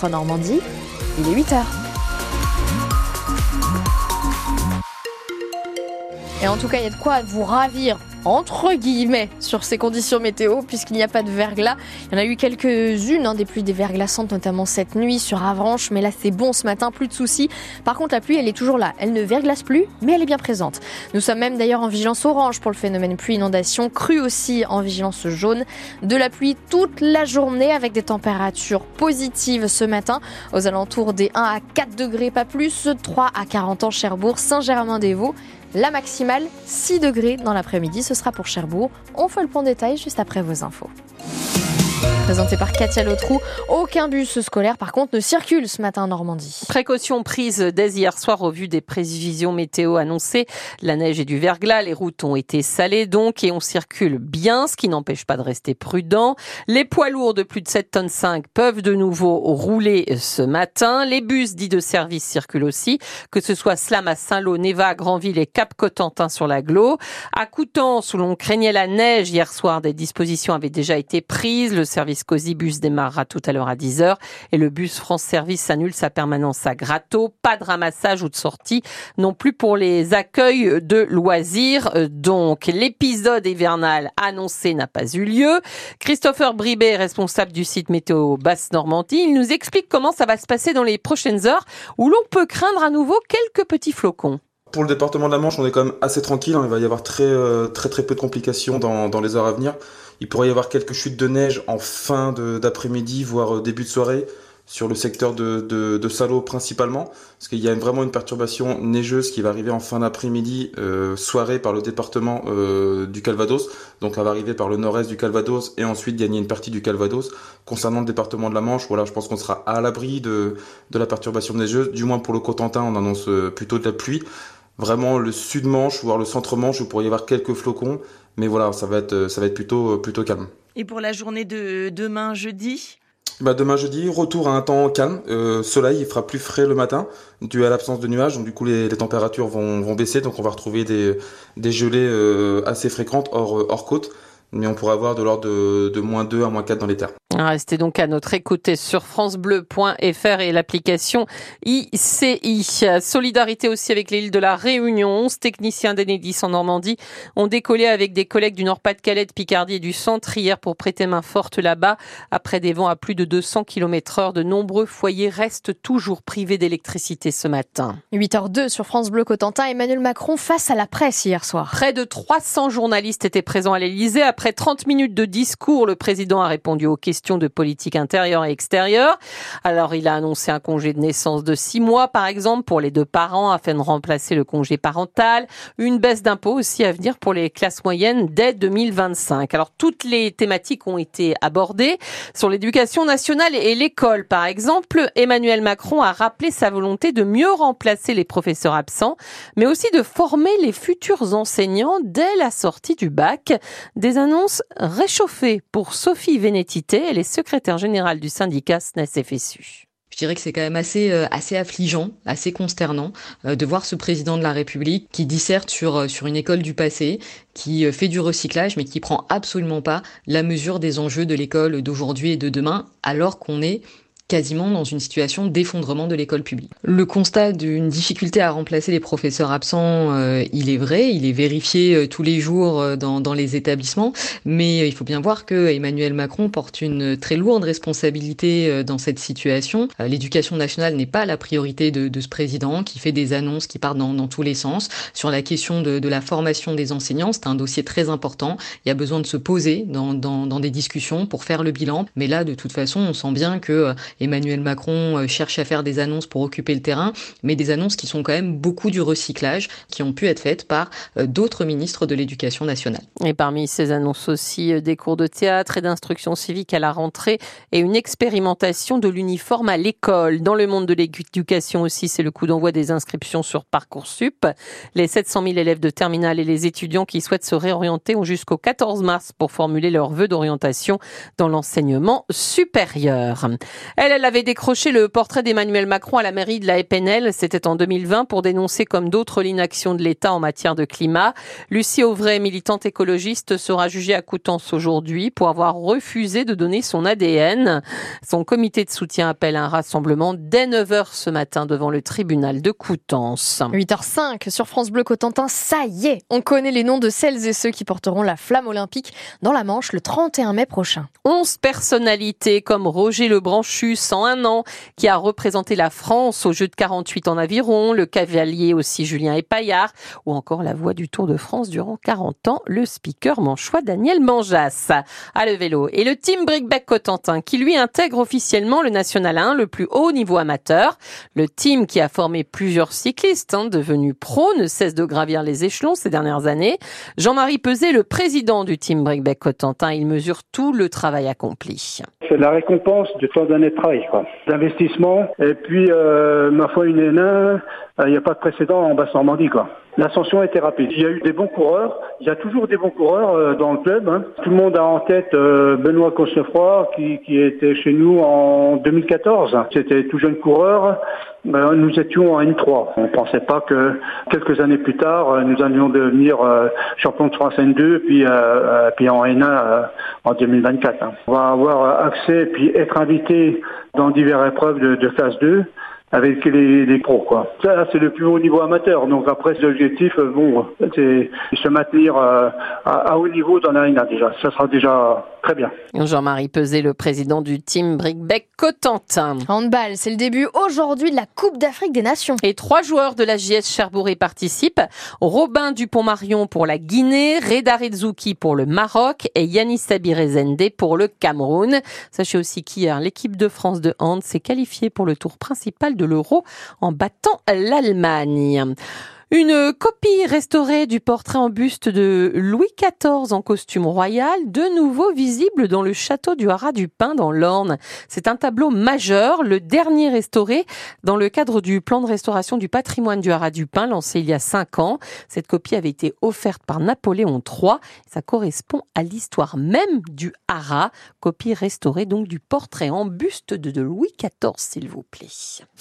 Info Normandie, il est 8h. Et en tout cas, il y a de quoi vous ravir entre guillemets sur ces conditions météo puisqu'il n'y a pas de verglas. Il y en a eu quelques-unes, hein, des pluies des notamment cette nuit sur Avranches, mais là c'est bon ce matin, plus de soucis. Par contre la pluie elle est toujours là, elle ne verglace plus, mais elle est bien présente. Nous sommes même d'ailleurs en vigilance orange pour le phénomène pluie inondation, crue aussi en vigilance jaune. De la pluie toute la journée avec des températures positives ce matin aux alentours des 1 à 4 degrés, pas plus, 3 à 40 ans Cherbourg, Saint-Germain-des-Vaux. La maximale, 6 degrés dans l'après-midi, ce sera pour Cherbourg. On fait le point détail juste après vos infos. Présenté par Katia Lotrou, aucun bus scolaire par contre ne circule ce matin en Normandie. Précaution prise dès hier soir au vu des prévisions météo annoncées. La neige et du verglas, les routes ont été salées donc et on circule bien, ce qui n'empêche pas de rester prudent. Les poids lourds de plus de 7 tonnes 5 peuvent de nouveau rouler ce matin. Les bus dits de service circulent aussi, que ce soit Slam à Saint-Lô, Neva, Grandville et Cap-Cotentin sur l'aglo. À Coutances, où l'on craignait la neige hier soir, des dispositions avaient déjà été prises. Service Cosibus démarrera tout à l'heure à 10h et le bus France Service annule sa permanence à Grato. Pas de ramassage ou de sortie non plus pour les accueils de loisirs. Donc l'épisode hivernal annoncé n'a pas eu lieu. Christopher Bribet, responsable du site météo Basse-Normandie, il nous explique comment ça va se passer dans les prochaines heures où l'on peut craindre à nouveau quelques petits flocons. Pour le département de la Manche, on est quand même assez tranquille. Il va y avoir très euh, très très peu de complications dans, dans les heures à venir. Il pourrait y avoir quelques chutes de neige en fin d'après-midi, voire euh, début de soirée, sur le secteur de, de, de Salo principalement, parce qu'il y a vraiment une perturbation neigeuse qui va arriver en fin d'après-midi, euh, soirée par le département euh, du Calvados. Donc elle va arriver par le nord-est du Calvados et ensuite gagner une partie du Calvados. Concernant le département de la Manche, voilà, je pense qu'on sera à l'abri de, de la perturbation neigeuse. Du moins pour le Cotentin, on annonce euh, plutôt de la pluie. Vraiment le sud-manche, voire le centre-manche, vous pourriez avoir quelques flocons, mais voilà, ça va être, ça va être plutôt, plutôt calme. Et pour la journée de demain jeudi? Bah demain jeudi, retour à un temps calme. Euh, soleil, il fera plus frais le matin, dû à l'absence de nuages. Donc du coup, les, les températures vont, vont, baisser. Donc on va retrouver des, des gelées euh, assez fréquentes hors, hors côte mais on pourrait avoir de l'ordre de, de, moins 2 à moins 4 dans les terres. Restez donc à notre écoute sur francebleu.fr et l'application ICI. Solidarité aussi avec l'île de la Réunion. 11 techniciens d'Enedis en Normandie ont décollé avec des collègues du Nord-Pas-de-Calais, de Picardie et du centre hier pour prêter main forte là-bas. Après des vents à plus de 200 km heure, de nombreux foyers restent toujours privés d'électricité ce matin. 8h02 sur France Bleu Cotentin. Emmanuel Macron face à la presse hier soir. Près de 300 journalistes étaient présents à l'Elysée. Après 30 minutes de discours, le président a répondu aux questions de politique intérieure et extérieure. Alors, il a annoncé un congé de naissance de 6 mois, par exemple, pour les deux parents, afin de remplacer le congé parental. Une baisse d'impôts aussi à venir pour les classes moyennes dès 2025. Alors, toutes les thématiques ont été abordées. Sur l'éducation nationale et l'école, par exemple, Emmanuel Macron a rappelé sa volonté de mieux remplacer les professeurs absents, mais aussi de former les futurs enseignants dès la sortie du bac. Des annonces réchauffées pour Sophie Vénétité, elle est secrétaire du syndicat SNES-FSU. Je dirais que c'est quand même assez euh, assez affligeant, assez consternant euh, de voir ce président de la République qui disserte sur euh, sur une école du passé, qui fait du recyclage mais qui prend absolument pas la mesure des enjeux de l'école d'aujourd'hui et de demain alors qu'on est quasiment dans une situation d'effondrement de l'école publique. Le constat d'une difficulté à remplacer les professeurs absents, euh, il est vrai, il est vérifié euh, tous les jours euh, dans, les établissements, mais il faut bien voir que Emmanuel Macron porte une très lourde responsabilité dans cette situation. L'éducation nationale n'est pas la priorité de, ce président qui fait des annonces qui partent dans, tous les sens. Sur la question de, la formation des enseignants, c'est un dossier très important. Il y a besoin de se poser dans des discussions pour faire le bilan, mais là, de toute façon, on sent bien que Emmanuel Macron euh, cherche à faire des annonces pour occuper le terrain, mais des annonces qui sont quand même beaucoup du recyclage, qui ont pu être faites par euh, d'autres ministres de l'Éducation nationale. Et parmi ces annonces aussi, euh, des cours de théâtre et d'instruction civique à la rentrée et une expérimentation de l'uniforme à l'école. Dans le monde de l'éducation aussi, c'est le coup d'envoi des inscriptions sur Parcoursup. Les 700 000 élèves de terminale et les étudiants qui souhaitent se réorienter ont jusqu'au 14 mars pour formuler leurs vœux d'orientation dans l'enseignement supérieur. Elle, elle avait décroché le portrait d'Emmanuel Macron à la mairie de la EPNL, c'était en 2020, pour dénoncer comme d'autres l'inaction de l'État en matière de climat. Lucie Auvray, militante écologiste, sera jugée à Coutances aujourd'hui pour avoir refusé de donner son ADN. Son comité de soutien appelle un rassemblement dès 9h ce matin devant le tribunal de Coutances. 8h05 sur France Bleu Cotentin, ça y est, on connaît les noms de celles et ceux qui porteront la flamme olympique dans la Manche le 31 mai prochain. 11 personnalités comme Roger Lebranchu, 101 ans, qui a représenté la France aux Jeux de 48 en aviron, le cavalier aussi Julien Epaillard, ou encore la voix du Tour de France durant 40 ans, le speaker manchois Daniel Manjas. À le vélo. Et le team Brickback Cotentin, qui lui intègre officiellement le National 1, le plus haut niveau amateur. Le team qui a formé plusieurs cyclistes, hein, devenus pros, ne cesse de gravir les échelons ces dernières années. Jean-Marie Peset, le président du team Brickback Cotentin, il mesure tout le travail accompli. C'est la récompense de tant d'années de travail, quoi. D'investissement. Et puis, euh, ma foi, une N1, il n'y a pas de précédent en Basse-Normandie, quoi. L'ascension était rapide. Il y a eu des bons coureurs. Il y a toujours des bons coureurs euh, dans le club. Hein. Tout le monde a en tête euh, Benoît Cosnefroy qui, était chez nous en 2014. C'était tout jeune coureur. Nous étions en N3. On ne pensait pas que quelques années plus tard, euh, nous allions devenir champion de France N2 puis, puis en N1 en 2024. Hein. On va avoir accès puis être invité dans diverses épreuves de, de phase 2 avec les, les pros quoi. Ça c'est le plus haut niveau amateur. Donc après l'objectif bon c'est se maintenir à, à, haut niveau dans l'arena déjà. Ça sera déjà très bien. Jean-Marie Peset, le président du team Brickbeck Cotentin. Handball, c'est le début aujourd'hui de la Coupe d'Afrique des Nations. Et trois joueurs de la JS Cherbourg participent. Robin Dupont-Marion pour la Guinée, Reda Rezouki pour le Maroc et Yanis Sabirezende pour le Cameroun. Sachez aussi qu'hier, l'équipe de France de hand s'est qualifiée pour le tour principal de l'Euro en battant l'Allemagne. Une copie restaurée du portrait en buste de Louis XIV en costume royal, de nouveau visible dans le château du Haras du Pin dans l'Orne. C'est un tableau majeur, le dernier restauré dans le cadre du plan de restauration du patrimoine du Haras du Pin lancé il y a cinq ans. Cette copie avait été offerte par Napoléon III. Ça correspond à l'histoire même du Haras. Copie restaurée donc du portrait en buste de Louis XIV, s'il vous plaît.